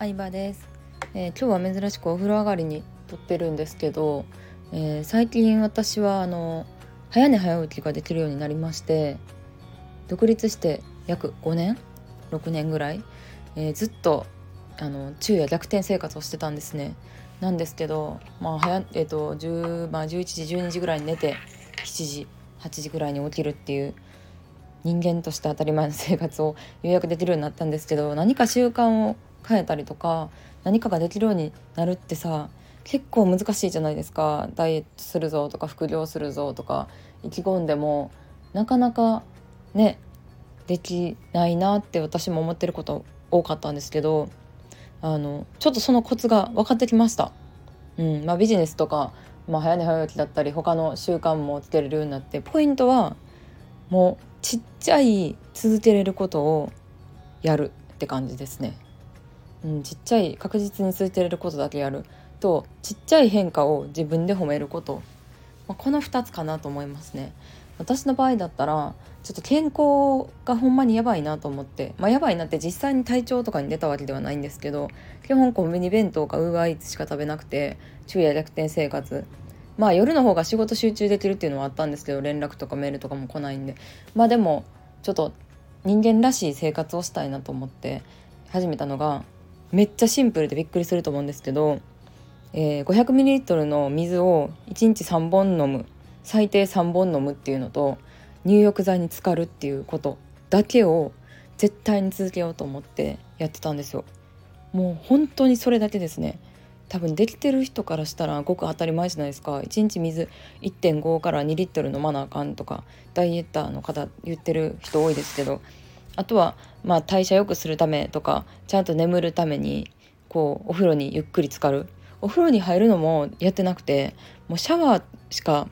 相葉です、えー、今日は珍しくお風呂上がりに撮ってるんですけど、えー、最近私はあの早寝早起きができるようになりまして独立して約5年6年ぐらい、えー、ずっとあの昼夜逆転生活をしてたんですね。なんですけど、まあ早えーと10まあ、11時12時ぐらいに寝て7時8時ぐらいに起きるっていう人間として当たり前の生活を予約できるようになったんですけど何か習慣を変えたりとか何かができるようになるってさ結構難しいじゃないですかダイエットするぞとか副業するぞとか意気込んでもなかなかねできないなって私も思ってること多かったんですけどあのちょっとそのコツが分かってきました。うんまあ、ビジネスとか、まあ、早寝早起きだったり他の習慣もつけれるようになってポイントはもうちっちゃい続けれることをやるって感じですね。うん、ちっちゃい確実に続けれることだけやるとちっちゃい変化を自分で褒めること、まあ、この2つかなと思いますね。私の場合だったらちょっと健康がほんまにやばいなと思ってまあやばいなって実際に体調とかに出たわけではないんですけど基本コンビニ弁当かウーバーイーツしか食べなくて昼夜逆転生活。まあ夜の方が仕事集中できるっていうのはあったんですけど連絡とかメールとかも来ないんで。まあでもちょっと人間らしい生活をしたいなと思って始めたのがめっちゃシンプルでびっくりすると思うんですけど、えー、500ml の水を1日3本飲む最低3本飲むっていうのと入浴剤に浸かるっていうことだけを絶対に続けようと思ってやってたんですよ。もう本当にそれだけですね。多分できてる人からしたらごく当たり前じゃないですか1日水1.5から2リットル飲まなあかんとかダイエッターの方言ってる人多いですけどあとはまあ代謝良くするためとかちゃんと眠るためにこうお風呂にゆっくり浸かる。お風呂に入るのもやってなくてもうシャワーしか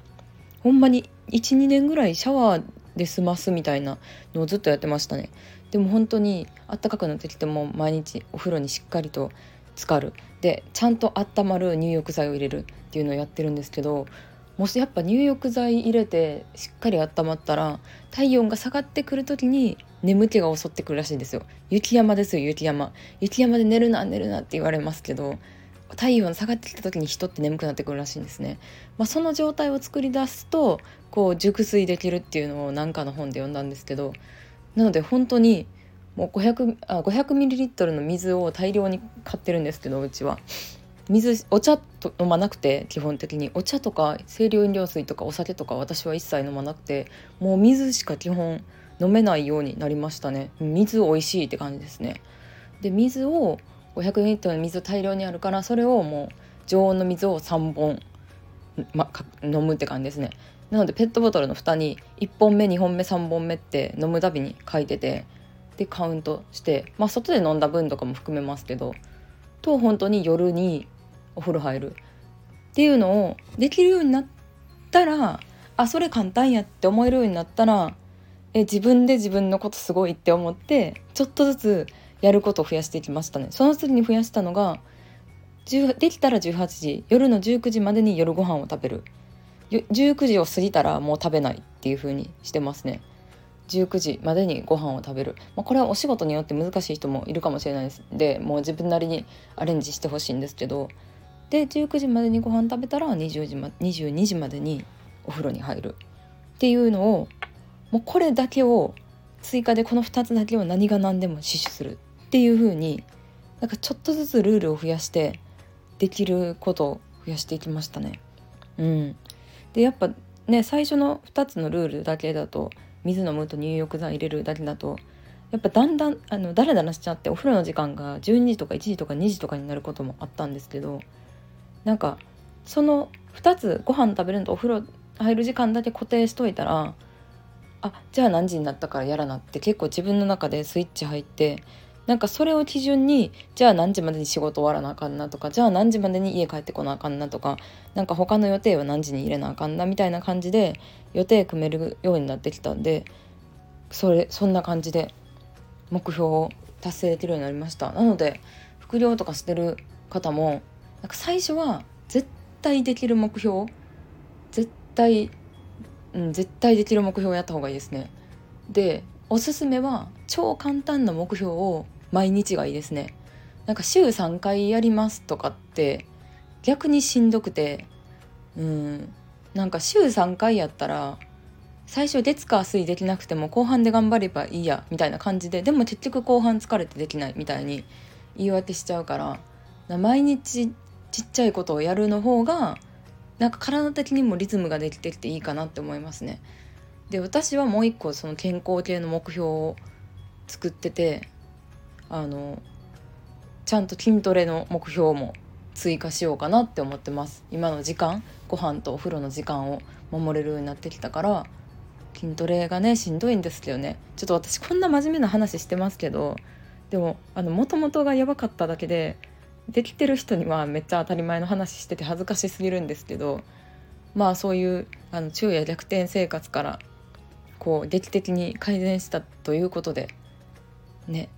ほんまに12年ぐらいシャワーで済ますみたいなのをずっとやってましたね。でも本当にあったかくなってきても毎日お風呂にしっかりと浸かる。でちゃんと温まる入浴剤を入れるっていうのをやってるんですけどもしやっぱ入浴剤入れてしっかり温まったら体温が下がってくる時に眠気が襲ってくるらしいんですよ。雪山ですよ雪山。雪山で寝るな寝るなって言われますけど体温下がってきた時に人って眠くなってくるらしいんですね、まあ、その状態を作り出すとこう熟睡できるっていうのを何かの本で読んだんですけどなので本当にもう500あ500ミリリットルの水を大量に買ってるんですけどうちは。水お茶と飲まなくて基本的に。お茶とか清涼飲料水とかお酒とか私は一切飲まなくてもう水しか基本飲めないようになりましたね。水美味しいって感じですね。で水を500ミリリットルの水大量にあるからそれをもう常温の水を3本、ま、飲むって感じですね。なのでペットボトルの蓋に1本目2本目3本目って飲むたびに書いててでカウントしてまあ外で飲んだ分とかも含めますけどと本当に夜にお風呂入るっていうのをできるようになったらあそれ簡単やって思えるようになったらえ自分で自分のことすごいって思ってちょっとずつやることを増やしていきましたね。その次に増やしたのができたら18時夜の19時までに夜ご飯を食べる。19時を過ぎたらもう食べないっていう風にしてますね。19時までにご飯を食べる、まあ、これはお仕事によって難しい人もいるかもしれないです。でもう自分なりにアレンジしてほしいんですけどで19時までにご飯食べたら20時、ま、22時までにお風呂に入る。っていうのをもうこれだけを追加でこの2つだけを何が何でも死守する。っていう風になんかちょっとずつルールを増やしてできることを増やしていきましたね。うん、でやっぱね最初の2つのルールだけだと水飲むと入浴剤入れるだけだとやっぱだんだんあのダラダラしちゃってお風呂の時間が12時とか1時とか2時とかになることもあったんですけどなんかその2つご飯食べるのとお風呂入る時間だけ固定しといたらあじゃあ何時になったからやらなって結構自分の中でスイッチ入ってなんかそれを基準にじゃあ何時までに仕事終わらなあかんなとかじゃあ何時までに家帰ってこなあかんなとかなんか他の予定は何時に入れなあかんなみたいな感じで予定組めるようになってきたんでそれそんな感じで目標を達成できるようになりました。なので副業とかしてる方もなんか最初は絶対できる目標絶対、うん、絶対できる目標をやった方がいいですね。でおすすめは超簡単な目標を毎日がいいですね。なんか週3回やりますとかって逆にしんどくてうんなんか週3回やったら最初月火水できなくても後半で頑張ればいいやみたいな感じででも結局後半疲れてできないみたいに言い訳しちゃうから毎日ちっちゃいことをやるの方がなんか体的にもリズムができてきていいかなって思いますね。で私はもう一個その健康系の目標を作っててあのちゃんと筋トレの目標も追加しようかなって思ってます今の時間ご飯とお風呂の時間を守れるようになってきたから筋トレがねしんどいんですけどねちょっと私こんな真面目な話してますけどでももともとがやばかっただけでできてる人にはめっちゃ当たり前の話してて恥ずかしすぎるんですけどまあそういうあの昼夜逆転生活からこう劇的に改善したということでね。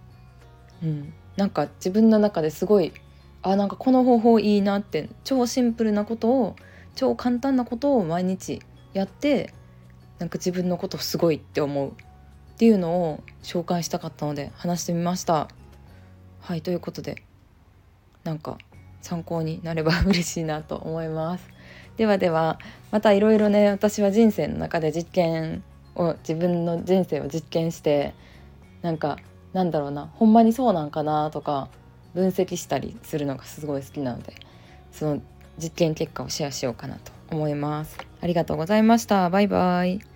うん。なんか自分の中ですごいあなんかこの方法いいなって超シンプルなことを超簡単なことを毎日やってなんか自分のことすごいって思うっていうのを紹介したかったので話してみました。はいということで。なんか参考になれば嬉しいなと思います。ではではまたいろいろね私は人生の中で実験を自分の人生を実験してなんかなんだろうなほんまにそうなんかなとか分析したりするのがすごい好きなのでその実験結果をシェアしようかなと思います。ありがとうございました。バイバイ。